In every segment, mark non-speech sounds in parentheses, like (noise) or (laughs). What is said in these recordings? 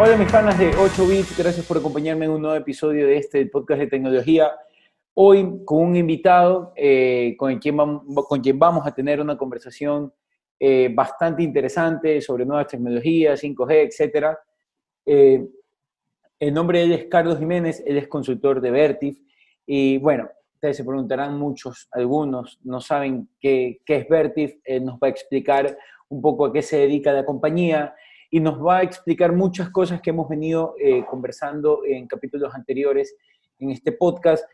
Hola mis panas de 8 bits, gracias por acompañarme en un nuevo episodio de este podcast de tecnología. Hoy con un invitado eh, con, quien vamos, a tener una conversación eh, bastante interesante sobre nuevas tecnologías, 5G, etc. Eh, el nombre es Carlos Jiménez, él es consultor de Vertif y bueno, ustedes se preguntarán muchos, algunos no saben qué, qué es Vertif, él nos va a explicar un poco a qué se dedica la compañía, y nos va a explicar muchas cosas que hemos venido eh, conversando en capítulos anteriores en este podcast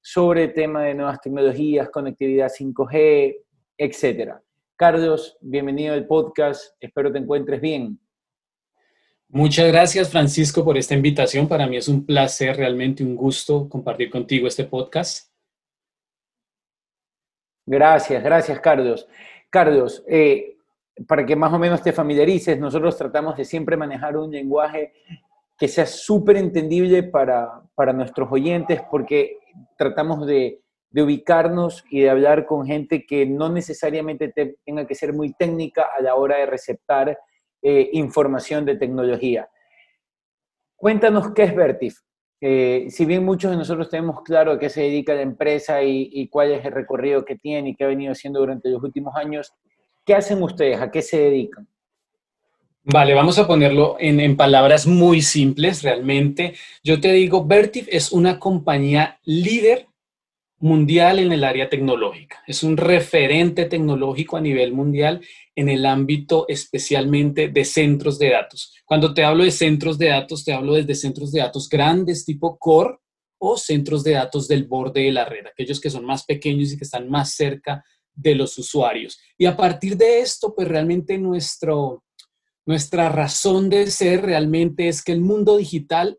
sobre el tema de nuevas tecnologías, conectividad 5G, etc. Carlos, bienvenido al podcast, espero te encuentres bien. Muchas gracias, Francisco, por esta invitación. Para mí es un placer, realmente un gusto compartir contigo este podcast. Gracias, gracias, Carlos. Carlos, eh, para que más o menos te familiarices, nosotros tratamos de siempre manejar un lenguaje que sea súper entendible para, para, nuestros oyentes, porque tratamos de, de, ubicarnos y de hablar con gente que no necesariamente tenga que ser muy técnica a la hora de receptar eh, información de tecnología. Cuéntanos qué es Vertif. Eh, si bien muchos de nosotros tenemos claro a qué se dedica la empresa y, y cuál es el recorrido que tiene y qué ha venido haciendo durante los últimos años, ¿Qué hacen ustedes? ¿A qué se dedican? Vale, vamos a ponerlo en, palabras muy simples realmente. Yo te digo, Vertiv es una compañía líder mundial en el área tecnológica. Es un referente tecnológico a nivel mundial en el ámbito especialmente de centros de datos. Cuando te hablo de centros de datos, te hablo desde centros de datos grandes tipo core o centros de datos del borde de la red, aquellos que son más pequeños y que están más cerca de los usuarios. Y a partir de esto, pues realmente nuestro, nuestra razón de ser realmente es que el mundo digital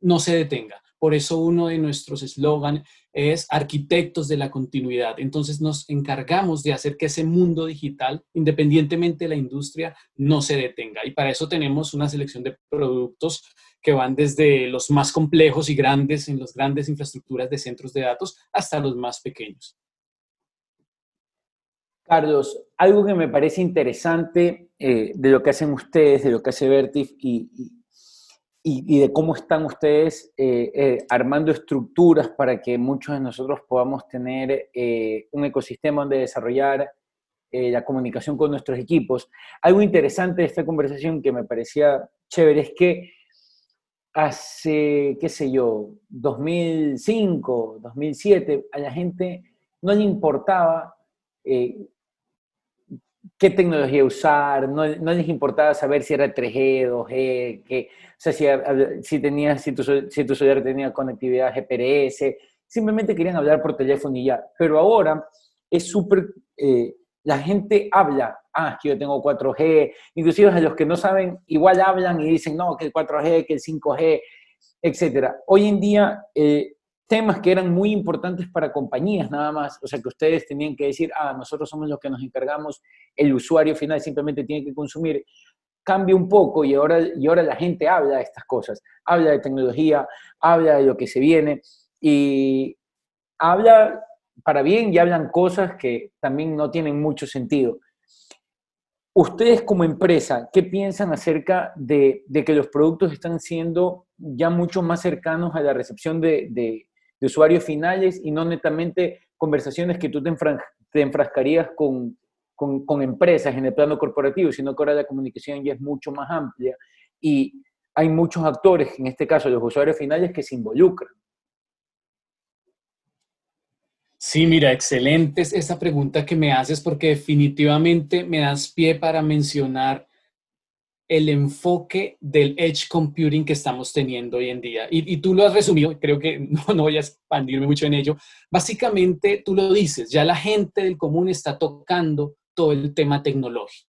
no se detenga. Por eso uno de nuestros eslogan es arquitectos de la continuidad. Entonces nos encargamos de hacer que ese mundo digital, independientemente de la industria, no se detenga. Y para eso tenemos una selección de productos que van desde los más complejos y grandes en las grandes infraestructuras de centros de datos hasta los más pequeños. Carlos, algo que me parece interesante eh, de lo que hacen ustedes, de lo que hace Vertif y, de cómo están ustedes eh, eh, armando estructuras para que muchos de nosotros podamos tener un ecosistema donde desarrollar la comunicación con nuestros equipos. Algo interesante de esta conversación que me parecía chévere es que hace, qué sé yo, 2005, 2007, a la gente no le importaba qué tecnología usar, no, no, les importaba saber si era 3G, 2G, que, o sea, si, si, tenía, si, tu, si tu celular tenía conectividad GPRS, simplemente querían hablar por teléfono y ya. Pero ahora es súper, eh, la gente habla, ah, que yo tengo 4G, inclusive a los que no saben, igual hablan y dicen, no, que el 4G, que el 5G, etc. Hoy en día, eh, temas que eran muy importantes para compañías nada más, o sea que ustedes tenían que decir, ah, nosotros somos los que nos encargamos, el usuario final simplemente tiene que consumir, cambia un poco y ahora, y ahora la gente habla de estas cosas, habla de tecnología, habla de lo que se viene y habla para bien y hablan cosas que también no tienen mucho sentido. Ustedes como empresa, ¿qué piensan acerca de, que los productos están siendo ya mucho más cercanos a la recepción de, de usuarios finales y no netamente conversaciones que tú te, enfrascarías con, con, empresas en el plano corporativo, sino que ahora la comunicación ya es mucho más amplia y hay muchos actores, en este caso los usuarios finales, que se involucran. Sí, mira, excelente esa pregunta que me haces porque definitivamente me das pie para mencionar el enfoque del edge computing que estamos teniendo hoy en día. Y, tú lo has resumido, creo que (laughs) no, no voy a expandirme mucho en ello. Básicamente, tú lo dices, ya la gente del común está tocando todo el tema tecnológico.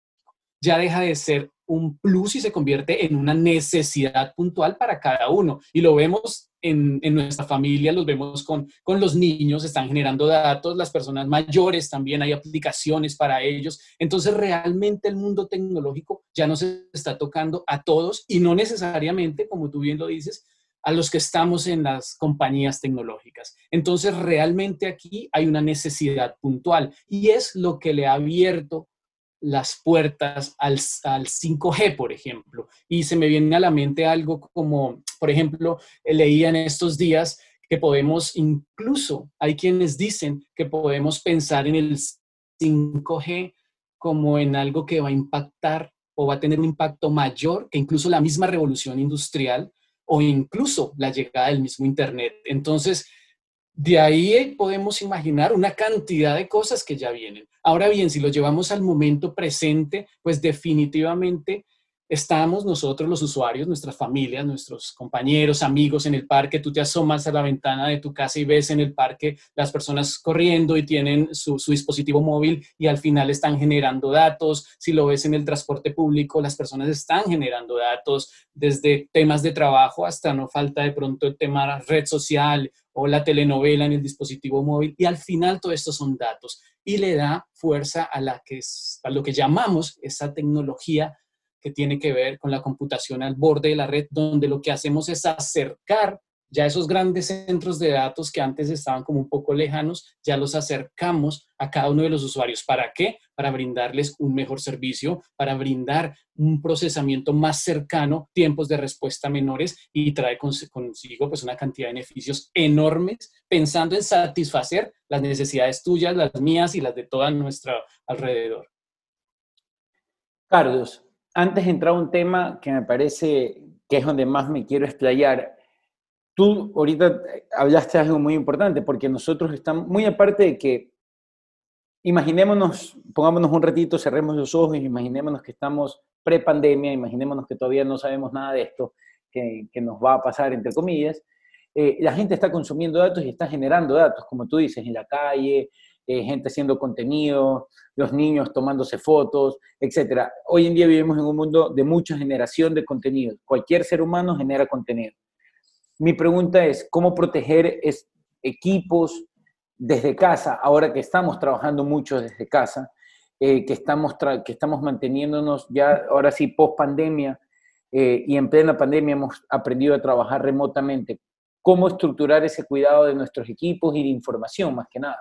Ya deja de ser un plus y se convierte en una necesidad puntual para cada uno. Y lo vemos en, nuestra familia, los vemos con, con los niños, están generando datos, las personas mayores también hay aplicaciones para ellos. Entonces, realmente el mundo tecnológico ya no se está tocando a todos y no necesariamente, como tú bien lo dices, a los que estamos en las compañías tecnológicas. Entonces, realmente aquí hay una necesidad puntual y es lo que le ha abierto las puertas al, al, 5G, por ejemplo. Y se me viene a la mente algo como, por ejemplo, leía en estos días que podemos incluso, hay quienes dicen que podemos pensar en el 5G como en algo que va a impactar o va a tener un impacto mayor que incluso la misma revolución industrial o incluso la llegada del mismo Internet. Entonces, de ahí podemos imaginar una cantidad de cosas que ya vienen. Ahora bien, si lo llevamos al momento presente, pues definitivamente estamos nosotros los usuarios, nuestras familias, nuestros compañeros, amigos en el parque, tú te asomas a la ventana de tu casa y ves en el parque las personas corriendo y tienen su, dispositivo móvil y al final están generando datos. Si lo ves en el transporte público, las personas están generando datos desde temas de trabajo hasta no falta de pronto el tema red social o la telenovela en el dispositivo móvil y al final todo esto son datos y le da fuerza a, la que a lo que llamamos esa tecnología que tiene que ver con la computación al borde de la red, donde lo que hacemos es acercar ya esos grandes centros de datos que antes estaban como un poco lejanos, ya los acercamos a cada uno de los usuarios. ¿Para qué? Para brindarles un mejor servicio, para brindar un procesamiento más cercano, tiempos de respuesta menores y trae consigo pues una cantidad de beneficios enormes pensando en satisfacer las necesidades tuyas, las mías y las de toda nuestra alrededor. Carlos, antes de entrar a un tema que me parece que es donde más me quiero explayar, tú ahorita hablaste de algo muy importante, porque nosotros estamos, muy aparte de que, imaginémonos, pongámonos un ratito, cerremos los ojos, imaginémonos que estamos pre-pandemia, imaginémonos que todavía no sabemos nada de esto, que, que nos va a pasar, entre comillas, eh, la gente está consumiendo datos y está generando datos, como tú dices, en la calle, eh, gente haciendo contenido, los niños tomándose fotos, etc. Hoy en día vivimos en un mundo de mucha generación de contenido. Cualquier ser humano genera contenido. Mi pregunta es, ¿cómo proteger equipos desde casa, ahora que estamos trabajando mucho desde casa, eh, que, estamos que estamos manteniéndonos ya, ahora sí, post pandemia, eh, y en plena pandemia hemos aprendido a trabajar remotamente. ¿Cómo estructurar ese cuidado de nuestros equipos y de información, más que nada?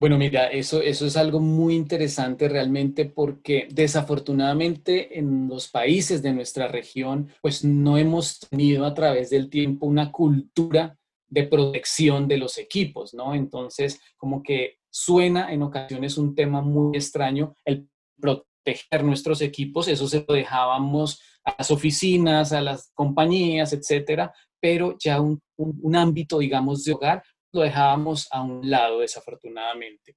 Bueno, mira, eso, eso es algo muy interesante realmente porque desafortunadamente en los países de nuestra región, pues no hemos tenido a través del tiempo una cultura de protección de los equipos, ¿no? Entonces, como que suena en ocasiones un tema muy extraño el proteger nuestros equipos, eso se lo dejábamos a las oficinas, a las compañías, etcétera, pero ya un, un ámbito, digamos, de hogar lo dejábamos a un lado, desafortunadamente.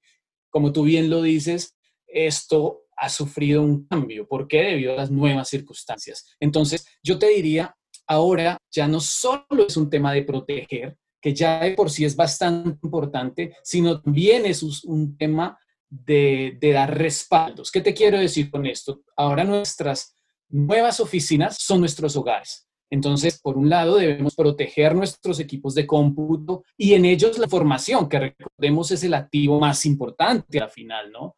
Como tú bien lo dices, esto ha sufrido un cambio. ¿Por qué? Debido a las nuevas circunstancias. Entonces, yo te diría, ahora ya no solo es un tema de proteger, que ya de por sí es bastante importante, sino también es un tema de, de dar respaldos. ¿Qué te quiero decir con esto? Ahora nuestras nuevas oficinas son nuestros hogares. Entonces, por un lado, debemos proteger nuestros equipos de cómputo y en ellos la formación, que recordemos es el activo más importante al final, ¿no?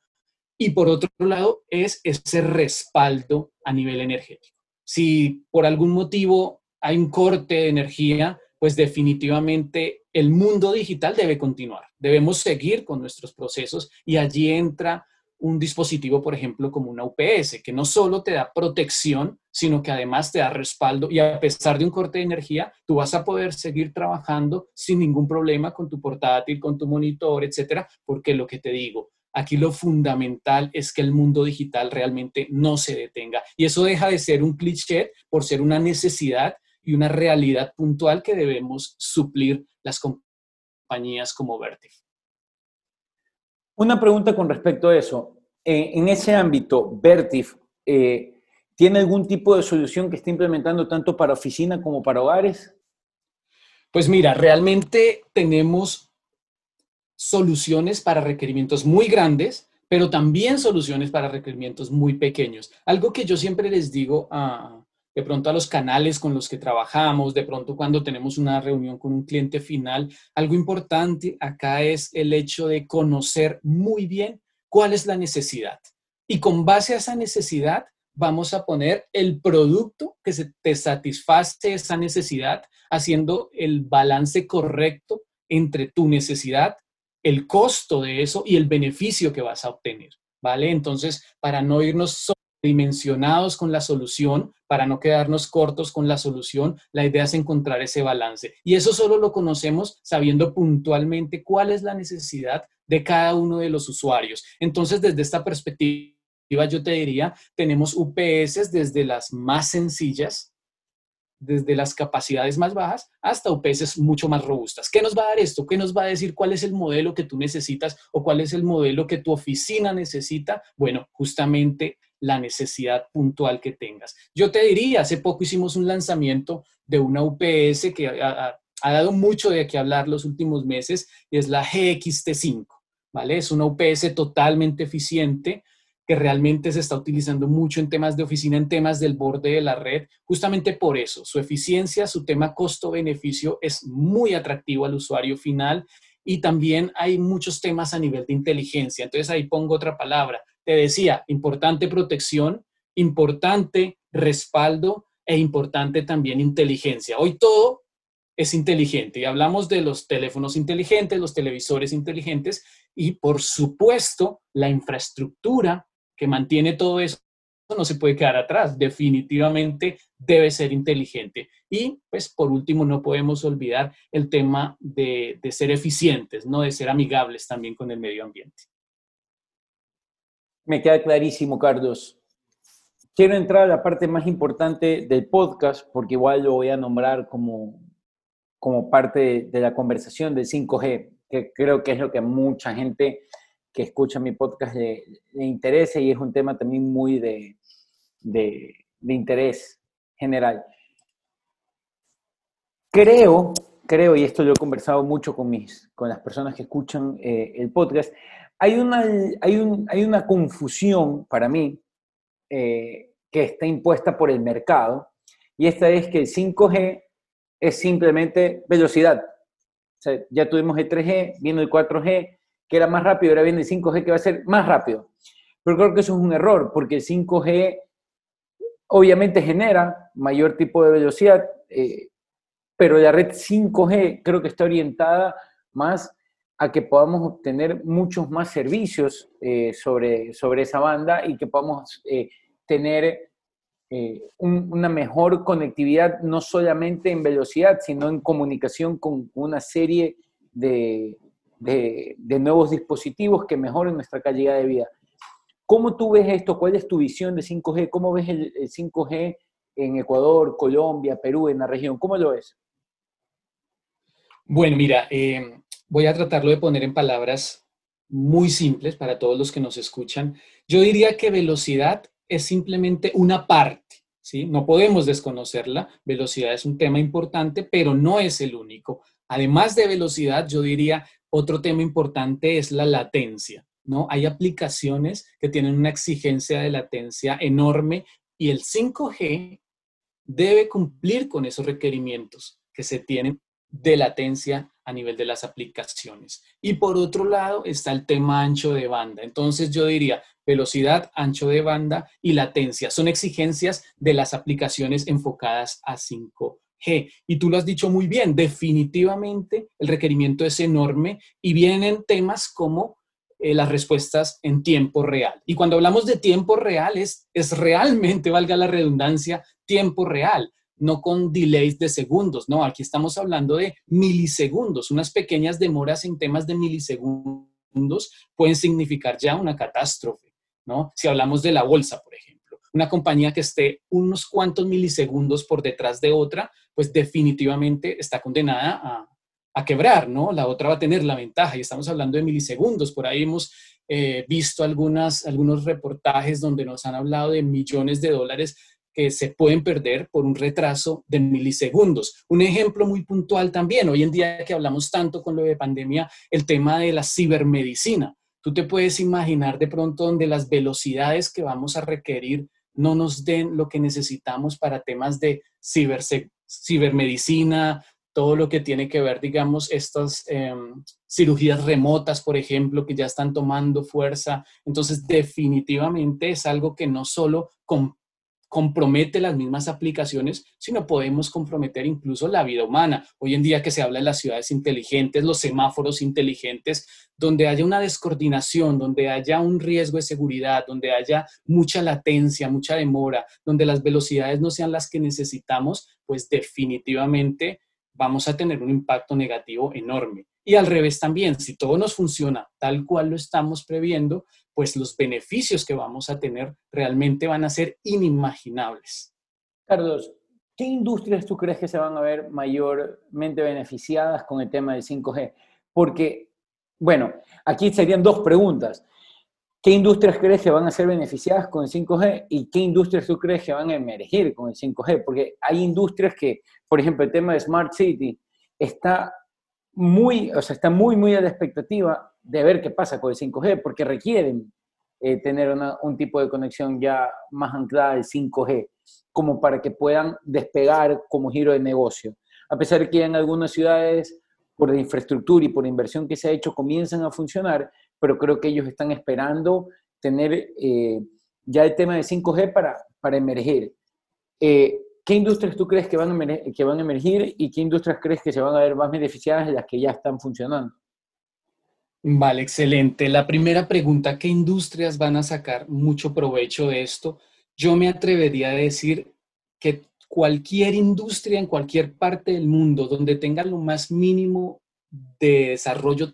Y por otro lado, es ese respaldo a nivel energético. Si por algún motivo hay un corte de energía, pues definitivamente el mundo digital debe continuar. Debemos seguir con nuestros procesos y allí entra un dispositivo, por ejemplo, como una UPS, que no solo te da protección, sino que además te da respaldo y a pesar de un corte de energía, tú vas a poder seguir trabajando sin ningún problema con tu portátil, con tu monitor, etcétera, porque lo que te digo, aquí lo fundamental es que el mundo digital realmente no se detenga y eso deja de ser un cliché por ser una necesidad y una realidad puntual que debemos suplir las compañías como Vertiv. Una pregunta con respecto a eso. Eh, en ese ámbito, Vertif, eh, ¿tiene algún tipo de solución que esté implementando tanto para oficina como para hogares? Pues mira, realmente tenemos soluciones para requerimientos muy grandes, pero también soluciones para requerimientos muy pequeños. Algo que yo siempre les digo a, de pronto a los canales con los que trabajamos, de pronto cuando tenemos una reunión con un cliente final. Algo importante acá es el hecho de conocer muy bien cuál es la necesidad. Y con base a esa necesidad, vamos a poner el producto que te satisface esa necesidad, haciendo el balance correcto entre tu necesidad, el costo de eso y el beneficio que vas a obtener. ¿vale? Entonces, para no irnos dimensionados con la solución, para no quedarnos cortos con la solución, la idea es encontrar ese balance. Y eso solo lo conocemos sabiendo puntualmente cuál es la necesidad de cada uno de los usuarios. Entonces, desde esta perspectiva, yo te diría, tenemos UPS desde las más sencillas, desde las capacidades más bajas hasta UPS mucho más robustas. ¿Qué nos va a dar esto? ¿Qué nos va a decir cuál es el modelo que tú necesitas o cuál es el modelo que tu oficina necesita? Bueno, justamente la necesidad puntual que tengas. Yo te diría, hace poco hicimos un lanzamiento de una UPS que ha, dado mucho de qué hablar los últimos meses, y es la GXT5, ¿vale? Es una UPS totalmente eficiente que realmente se está utilizando mucho en temas de oficina, en temas del borde de la red, justamente por eso, su eficiencia, su tema costo-beneficio es muy atractivo al usuario final y también hay muchos temas a nivel de inteligencia. Entonces ahí pongo otra palabra, te decía, importante protección, importante respaldo e importante también inteligencia. Hoy todo es inteligente y hablamos de los teléfonos inteligentes, los televisores inteligentes y por supuesto la infraestructura que mantiene todo eso no se puede quedar atrás, definitivamente debe ser inteligente. Y pues por último no podemos olvidar el tema de, de ser eficientes, ¿no? de ser amigables también con el medio ambiente. Me queda clarísimo, Carlos. Quiero entrar a la parte más importante del podcast, porque igual lo voy a nombrar como, como parte de, la conversación del 5G, que creo que es lo que mucha gente que escucha mi podcast le, interesa y es un tema también muy de, de, interés general. Creo, creo, y esto lo he conversado mucho con, mis, con las personas que escuchan eh, el podcast, hay una, hay, hay una confusión para mí eh, que está impuesta por el mercado, y esta es que el 5G es simplemente velocidad. ya tuvimos el 3G, viene el 4G, que era más rápido, ahora viene el 5G que va a ser más rápido. Pero creo que eso es un error, porque el 5G obviamente genera mayor tipo de velocidad, eh, pero la red 5G creo que está orientada más a que podamos obtener muchos más servicios eh, sobre, sobre esa banda y que podamos eh, tener eh, una mejor conectividad, no solamente en velocidad, sino en comunicación con una serie de, de, nuevos dispositivos que mejoren nuestra calidad de vida. ¿Cómo tú ves esto? ¿Cuál es tu visión de 5G? ¿Cómo ves el, el 5G en Ecuador, Colombia, Perú, en la región? ¿Cómo lo ves? Bueno, mira, eh, voy a tratarlo de poner en palabras muy simples para todos los que nos escuchan. Yo diría que velocidad es simplemente una parte, ¿sí? No podemos desconocerla. Velocidad es un tema importante, pero no es el único. Además de velocidad, yo diría otro tema importante es la latencia, ¿no? Hay aplicaciones que tienen una exigencia de latencia enorme y el 5G debe cumplir con esos requerimientos que se tienen de latencia a nivel de las aplicaciones. Y por otro lado está el tema ancho de banda. Entonces yo diría velocidad, ancho de banda y latencia. Son exigencias de las aplicaciones enfocadas a 5G. Y tú lo has dicho muy bien, definitivamente el requerimiento es enorme y vienen temas como eh, las respuestas en tiempo real. Y cuando hablamos de tiempo real es, es realmente, (laughs) valga la redundancia, tiempo real no con delays de segundos, no, aquí estamos hablando de milisegundos, unas pequeñas demoras en temas de milisegundos pueden significar ya una catástrofe, ¿no? Si hablamos de la bolsa, por ejemplo, una compañía que esté unos cuantos milisegundos por detrás de otra, pues definitivamente está condenada a, quebrar, ¿no? La otra va a tener la ventaja y estamos hablando de milisegundos, por ahí hemos eh, visto algunos reportajes donde nos han hablado de millones de dólares que se pueden perder por un retraso de milisegundos. Un ejemplo muy puntual también, hoy en día que hablamos tanto con lo de pandemia, el tema de la cibermedicina. Tú te puedes imaginar de pronto donde las velocidades que vamos a requerir no nos den lo que necesitamos para temas de ciber, cibermedicina, todo lo que tiene que ver, digamos, estas em, cirugías remotas, por ejemplo, que ya están tomando fuerza. Entonces, definitivamente es algo que no solo con compromete las mismas aplicaciones, sino podemos comprometer incluso la vida humana. Hoy en día que se habla de las ciudades inteligentes, los semáforos inteligentes, donde haya una descoordinación, donde haya un riesgo de seguridad, donde haya mucha latencia, mucha demora, donde las velocidades no sean las que necesitamos, pues definitivamente vamos a tener un impacto negativo enorme. Y al revés también, si todo nos funciona tal cual lo estamos previendo, pues los beneficios que vamos a tener realmente van a ser inimaginables. Carlos, ¿qué industrias tú crees que se van a ver mayormente beneficiadas con el tema del 5G? Porque, bueno, aquí serían dos preguntas. ¿Qué industrias crees que van a ser beneficiadas con el 5G y qué industrias tú crees que van a emergir con el 5G? Porque hay industrias que, por ejemplo, el tema de Smart City está muy, o sea, está muy, muy a la expectativa de ver qué pasa con el 5G, porque requieren eh, tener un tipo de conexión ya más anclada al 5G, como para que puedan despegar como giro de negocio. A pesar de que en algunas ciudades, por la infraestructura y por la inversión que se ha hecho, comienzan a funcionar, pero creo que ellos están esperando tener eh, ya el tema de 5G para, para emerger. Eh, ¿Qué industrias tú crees que van, a que van a emergir y qué industrias crees que se van a ver más beneficiadas de las que ya están funcionando? Vale, excelente. La primera pregunta, ¿qué industrias van a sacar mucho provecho de esto? Yo me atrevería a decir que cualquier industria en cualquier parte del mundo donde tenga lo más mínimo de desarrollo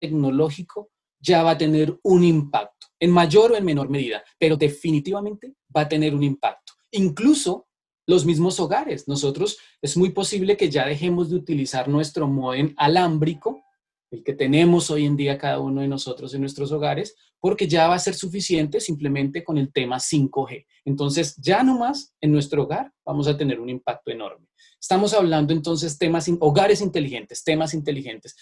tecnológico ya va a tener un impacto, en mayor o en menor medida, pero definitivamente va a tener un impacto. Incluso los mismos hogares. Nosotros es muy posible que ya dejemos de utilizar nuestro modem alámbrico el que tenemos hoy en día cada uno de nosotros en nuestros hogares, porque ya va a ser suficiente simplemente con el tema 5G. Entonces, ya nomás en nuestro hogar vamos a tener un impacto enorme. Estamos hablando entonces temas, hogares inteligentes, temas inteligentes.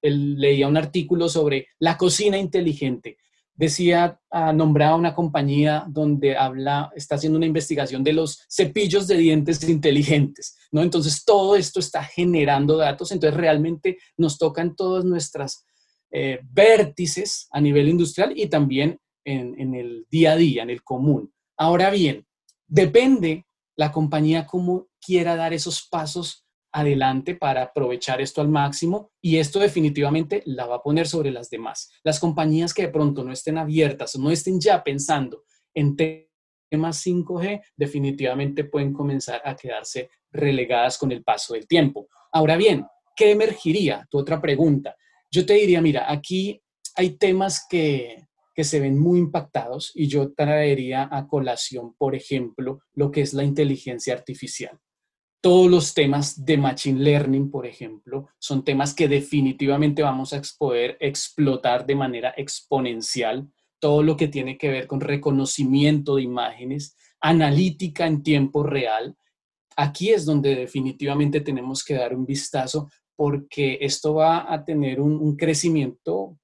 leía un artículo sobre la cocina inteligente decía, ah, nombraba una compañía donde habla, está haciendo una investigación de los cepillos de dientes inteligentes, ¿no? Entonces, todo esto está generando datos, entonces realmente nos tocan todas nuestras eh, vértices a nivel industrial y también en, en el día a día, en el común. Ahora bien, depende la compañía cómo quiera dar esos pasos adelante para aprovechar esto al máximo y esto definitivamente la va a poner sobre las demás. Las compañías que de pronto no estén abiertas o no estén ya pensando en temas 5G definitivamente pueden comenzar a quedarse relegadas con el paso del tiempo. Ahora bien, ¿qué emergiría? Tu otra pregunta. Yo te diría, mira, aquí hay temas que, que se ven muy impactados y yo traería a colación, por ejemplo, lo que es la inteligencia artificial. Todos los temas de Machine Learning, por ejemplo, son temas que definitivamente vamos a poder explotar de manera exponencial. Todo lo que tiene que ver con reconocimiento de imágenes, analítica en tiempo real. Aquí es donde definitivamente tenemos que dar un vistazo porque esto va a tener un, un crecimiento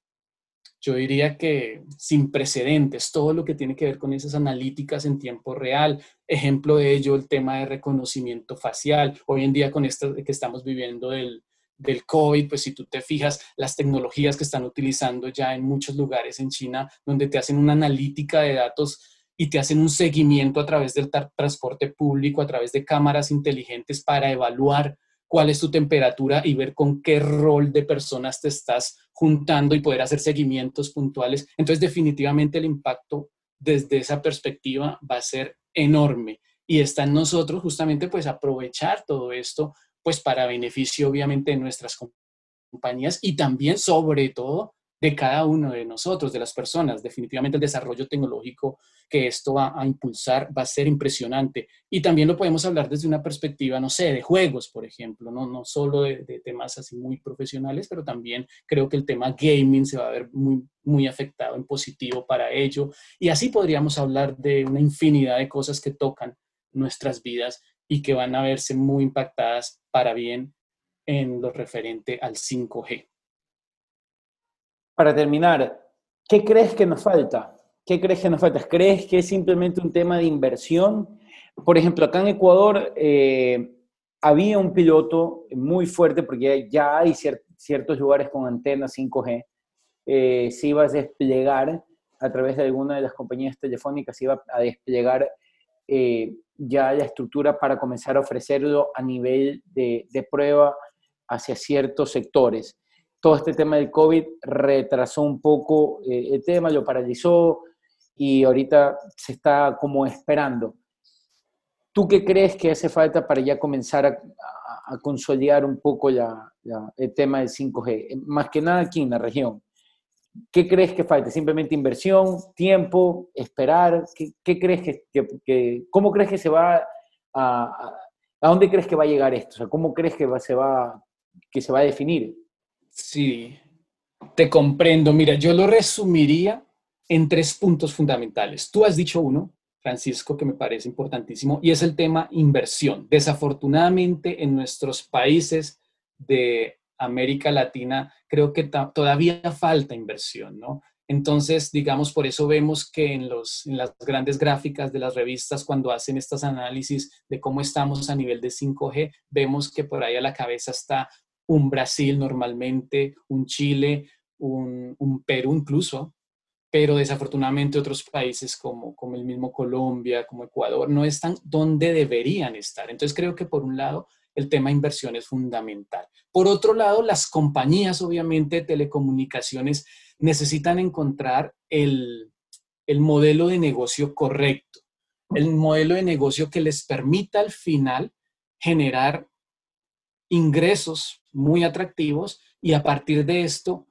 yo diría que sin precedentes, todo lo que tiene que ver con esas analíticas en tiempo real. Ejemplo de ello, el tema de reconocimiento facial. Hoy en día con esto que estamos viviendo del, del COVID, pues si tú te fijas, las tecnologías que están utilizando ya en muchos lugares en China, donde te hacen una analítica de datos y te hacen un seguimiento a través del transporte público, a través de cámaras inteligentes para evaluar cuál es tu temperatura y ver con qué rol de personas te estás juntando y poder hacer seguimientos puntuales. Entonces, definitivamente el impacto desde esa perspectiva va a ser enorme y está en nosotros justamente pues aprovechar todo esto pues para beneficio obviamente de nuestras compañías y también sobre todo de cada uno de nosotros, de las personas. Definitivamente el desarrollo tecnológico que esto va a impulsar va a ser impresionante. Y también lo podemos hablar desde una perspectiva, no sé, de juegos, por ejemplo, no, no solo de, temas así muy profesionales, pero también creo que el tema gaming se va a ver muy, muy afectado en positivo para ello. Y así podríamos hablar de una infinidad de cosas que tocan nuestras vidas y que van a verse muy impactadas para bien en lo referente al 5G para terminar, ¿qué crees que nos falta? ¿Qué crees que nos falta? ¿Crees que es simplemente un tema de inversión? Por ejemplo, acá en Ecuador eh, había un piloto muy fuerte porque ya hay ciertos lugares con antenas 5G. Eh, se iba a desplegar a través de alguna de las compañías telefónicas, se iba a desplegar eh, ya la estructura para comenzar a ofrecerlo a nivel de, de prueba hacia ciertos sectores. Todo este tema del COVID retrasó un poco eh, el tema, lo paralizó y ahorita se está como esperando. ¿Tú qué crees que hace falta para ya comenzar a, consolidar un poco la, el tema del 5G? Más que nada aquí en la región. ¿Qué crees que falta? ¿Simplemente inversión, tiempo, esperar? ¿Qué, crees que, que, cómo crees que se va a, a, dónde crees que va a llegar esto? O sea, ¿cómo crees que se va que se va a definir? Sí, te comprendo. Mira, yo lo resumiría en tres puntos fundamentales. Tú has dicho uno, Francisco, que me parece importantísimo, y es el tema inversión. Desafortunadamente, en nuestros países de América Latina, creo que todavía falta inversión, ¿no? Entonces, digamos, por eso vemos que en, las grandes gráficas de las revistas, cuando hacen estos análisis de cómo estamos a nivel de 5G, vemos que por ahí a la cabeza está un Brasil normalmente, un Chile, un, Perú incluso, pero desafortunadamente otros países como, como el mismo Colombia, como Ecuador, no están donde deberían estar. Entonces creo que por un lado el tema inversión es fundamental. Por otro lado, las compañías, obviamente, de telecomunicaciones necesitan encontrar el, el modelo de negocio correcto, el modelo de negocio que les permita al final generar ingresos muy atractivos y a partir de esto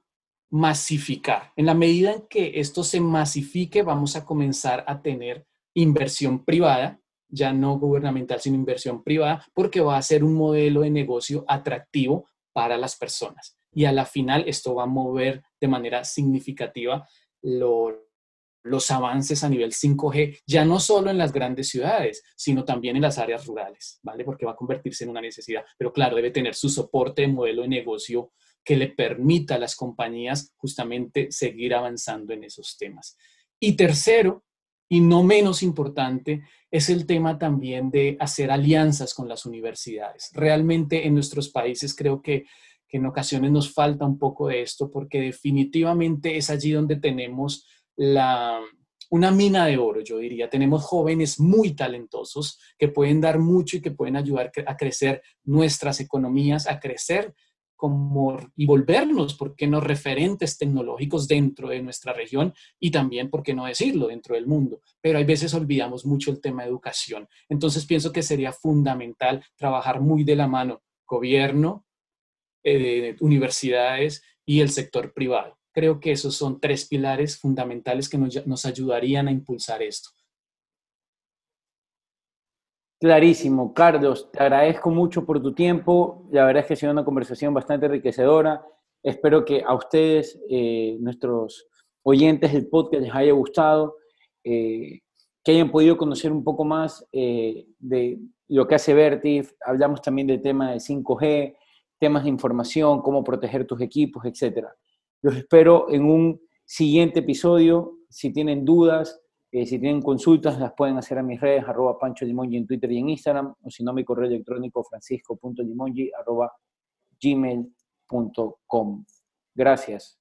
masificar. En la medida en que esto se masifique, vamos a comenzar a tener inversión privada, ya no gubernamental, sino inversión privada, porque va a ser un modelo de negocio atractivo para las personas. Y a la final esto va a mover de manera significativa lo, los avances a nivel 5G, ya no solo en las grandes ciudades, sino también en las áreas rurales, ¿vale? Porque va a convertirse en una necesidad. Pero claro, debe tener su soporte de modelo de negocio que le permita a las compañías justamente seguir avanzando en esos temas. Y tercero, y no menos importante, es el tema también de hacer alianzas con las universidades. Realmente en nuestros países creo que, en ocasiones nos falta un poco de esto porque definitivamente es allí donde tenemos la, una mina de oro, yo diría. Tenemos jóvenes muy talentosos que pueden dar mucho y que pueden ayudar a crecer nuestras economías, a crecer como y volvernos, ¿por qué no?, referentes tecnológicos dentro de nuestra región y también, ¿por qué no decirlo?, dentro del mundo. Pero hay veces olvidamos mucho el tema de educación. Entonces pienso que sería fundamental trabajar muy de la mano gobierno, eh, universidades y el sector privado. Creo que esos son tres pilares fundamentales que nos, ayudarían a impulsar esto. Clarísimo, Carlos, te agradezco mucho por tu tiempo. La verdad es que ha sido una conversación bastante enriquecedora. Espero que a ustedes, eh, nuestros oyentes del podcast, les haya gustado, eh, que hayan podido conocer un poco más eh, de lo que hace Vertif. Hablamos también del tema de 5G, temas de información, cómo proteger tus equipos, etcétera. Los espero en un siguiente episodio. Si tienen dudas, eh, si tienen consultas, las pueden hacer a mis redes, arroba Pancho Limongi en Twitter y en Instagram, o si no, mi correo electrónico francisco.limongi arroba gmail.com. Gracias.